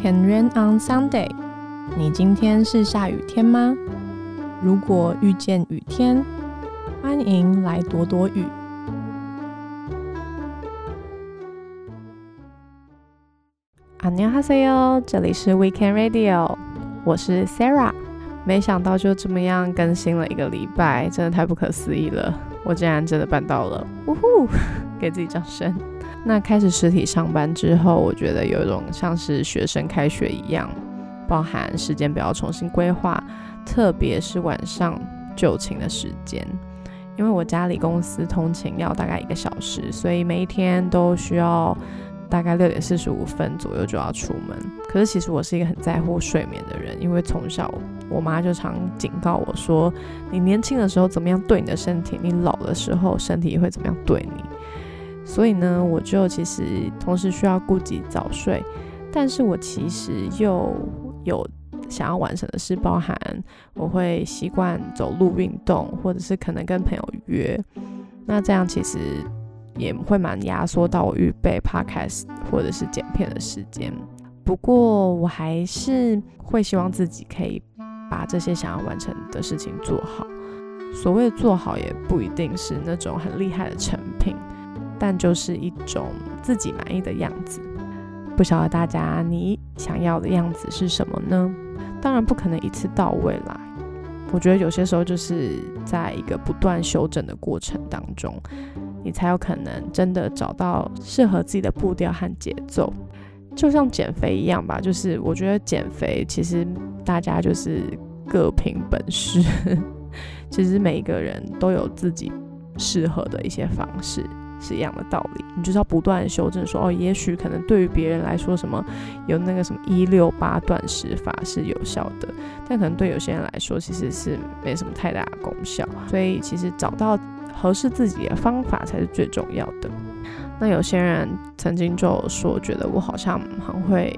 Can rain on Sunday？你今天是下雨天吗？如果遇见雨天，欢迎来躲躲雨。안녕하세요，这里是 Weekend Radio，我是 Sarah。没想到就这么样更新了一个礼拜，真的太不可思议了！我竟然真的办到了，呜呼！ 给自己掌声。那开始实体上班之后，我觉得有一种像是学生开学一样，包含时间表重新规划，特别是晚上就寝的时间。因为我家里公司通勤要大概一个小时，所以每一天都需要大概六点四十五分左右就要出门。可是其实我是一个很在乎睡眠的人，因为从小我妈就常警告我说：“你年轻的时候怎么样对你的身体，你老的时候身体会怎么样对你。”所以呢，我就其实同时需要顾及早睡，但是我其实又有想要完成的事，包含我会习惯走路运动，或者是可能跟朋友约，那这样其实也会蛮压缩到我预备 podcast 或者是剪片的时间。不过我还是会希望自己可以把这些想要完成的事情做好。所谓做好，也不一定是那种很厉害的成。但就是一种自己满意的样子，不晓得大家你想要的样子是什么呢？当然不可能一次到位啦。我觉得有些时候就是在一个不断修正的过程当中，你才有可能真的找到适合自己的步调和节奏。就像减肥一样吧，就是我觉得减肥其实大家就是各凭本事，其实每一个人都有自己适合的一些方式。是一样的道理，你就是要不断修正，说哦，也许可能对于别人来说，什么有那个什么一六八断食法是有效的，但可能对有些人来说，其实是没什么太大的功效。所以其实找到合适自己的方法才是最重要的。那有些人曾经就说，觉得我好像很会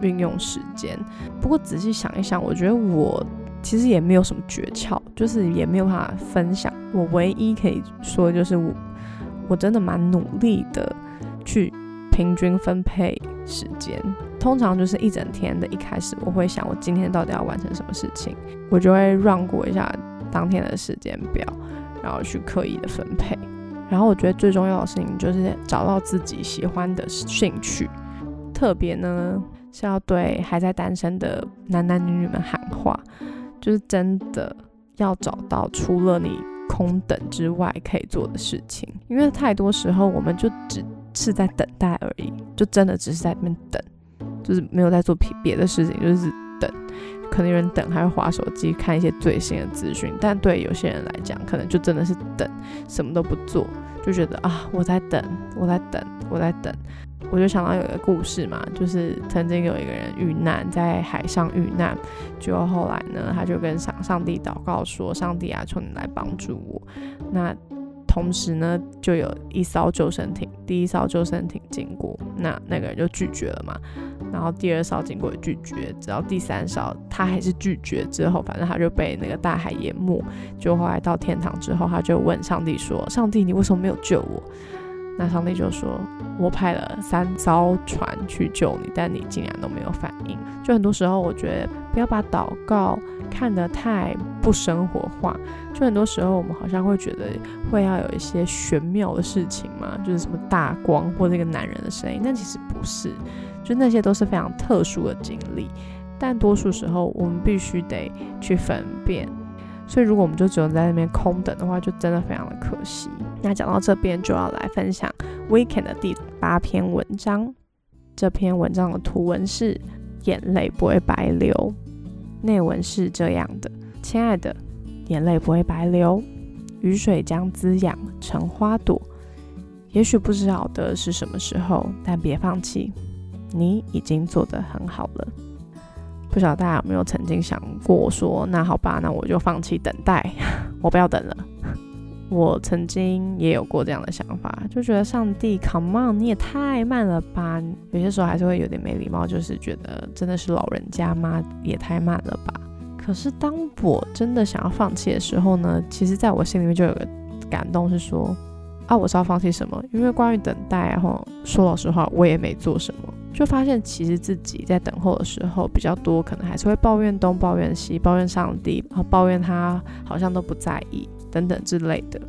运用时间，不过仔细想一想，我觉得我其实也没有什么诀窍，就是也没有办法分享。我唯一可以说就是我。我真的蛮努力的，去平均分配时间。通常就是一整天的一开始，我会想我今天到底要完成什么事情，我就会让过一下当天的时间表，然后去刻意的分配。然后我觉得最重要的事情就是找到自己喜欢的兴趣。特别呢是要对还在单身的男男女女们喊话，就是真的要找到除了你。空等之外可以做的事情，因为太多时候我们就只是在等待而已，就真的只是在那边等，就是没有在做别别的事情，就是等。可能有人等还会划手机看一些最新的资讯，但对有些人来讲，可能就真的是等，什么都不做，就觉得啊我在等，我在等，我在等。我就想到有一个故事嘛，就是曾经有一个人遇难在海上遇难，结果后来呢，他就跟上上帝祷告说：“上帝啊，求你来帮助我。”那同时呢，就有一艘救生艇，第一艘救生艇经过，那那个人就拒绝了嘛。然后第二勺经过拒绝，直到第三勺他还是拒绝，之后反正他就被那个大海淹没。就后来到天堂之后，他就问上帝说：“上帝，你为什么没有救我？”那上帝就说：“我派了三艘船去救你，但你竟然都没有反应。”就很多时候，我觉得不要把祷告看得太不生活化。就很多时候，我们好像会觉得会要有一些玄妙的事情嘛，就是什么大光或这个男人的声音，但其实不是，就那些都是非常特殊的经历。但多数时候，我们必须得去分辨。所以，如果我们就只能在那边空等的话，就真的非常的可惜。那讲到这边，就要来分享 Weekend 的第八篇文章。这篇文章的图文是“眼泪不会白流”，内文是这样的：“亲爱的，眼泪不会白流，雨水将滋养成花朵。也许不知道的是什么时候，但别放弃，你已经做得很好了。”不晓得大家有没有曾经想过说，那好吧，那我就放弃等待，我不要等了。我曾经也有过这样的想法，就觉得上帝，Come on，你也太慢了吧。有些时候还是会有点没礼貌，就是觉得真的是老人家吗？也太慢了吧。可是当我真的想要放弃的时候呢，其实在我心里面就有个感动，是说啊，我是要放弃什么？因为关于等待，然后说老实话，我也没做什么。就发现其实自己在等候的时候比较多，可能还是会抱怨东抱怨西，抱怨上帝，然后抱怨他好像都不在意等等之类的。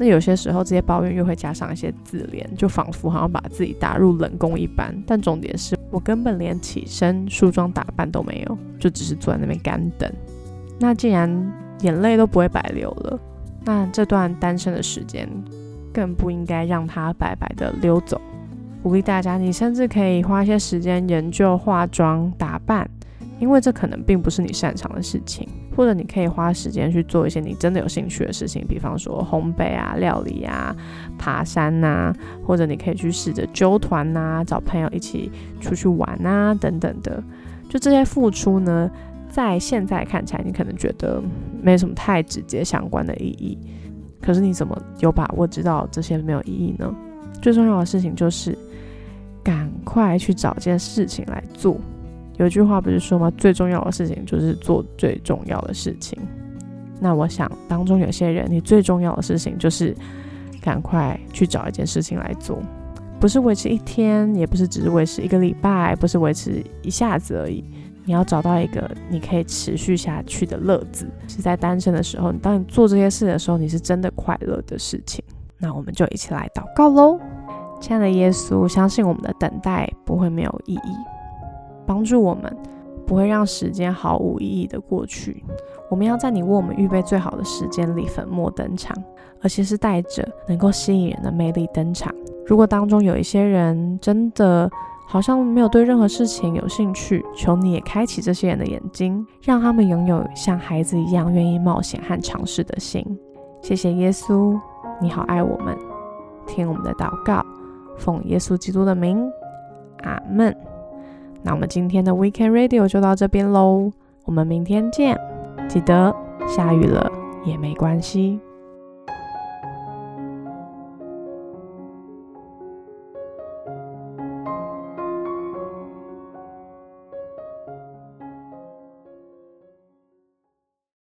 那有些时候这些抱怨又会加上一些自怜，就仿佛好像把自己打入冷宫一般。但重点是我根本连起身梳妆打扮都没有，就只是坐在那边干等。那既然眼泪都不会白流了，那这段单身的时间更不应该让它白白的溜走。鼓励大家，你甚至可以花一些时间研究化妆打扮，因为这可能并不是你擅长的事情。或者你可以花时间去做一些你真的有兴趣的事情，比方说烘焙啊、料理啊、爬山呐，或者你可以去试着揪团呐，找朋友一起出去玩啊等等的。就这些付出呢，在现在看起来，你可能觉得没什么太直接相关的意义。可是你怎么有把握知道这些没有意义呢？最重要的事情就是快去找件事情来做。有句话不是说吗？最重要的事情就是做最重要的事情。那我想当中有些人，你最重要的事情就是赶快去找一件事情来做，不是维持一天，也不是只是维持一个礼拜，不是维持一下子而已。你要找到一个你可以持续下去的乐子，是在单身的时候，当你做这些事的时候，你是真的快乐的事情。那我们就一起来祷告喽，亲爱的耶稣，相信我们的等待不会没有意义。帮助我们不会让时间毫无意义的过去。我们要在你为我们预备最好的时间里粉墨登场，而且是带着能够吸引人的魅力登场。如果当中有一些人真的好像没有对任何事情有兴趣，求你也开启这些人的眼睛，让他们拥有像孩子一样愿意冒险和尝试的心。谢谢耶稣，你好爱我们，听我们的祷告，奉耶稣基督的名，阿门。那我们今天的 Weekend Radio 就到这边喽，我们明天见。记得下雨了也没关系。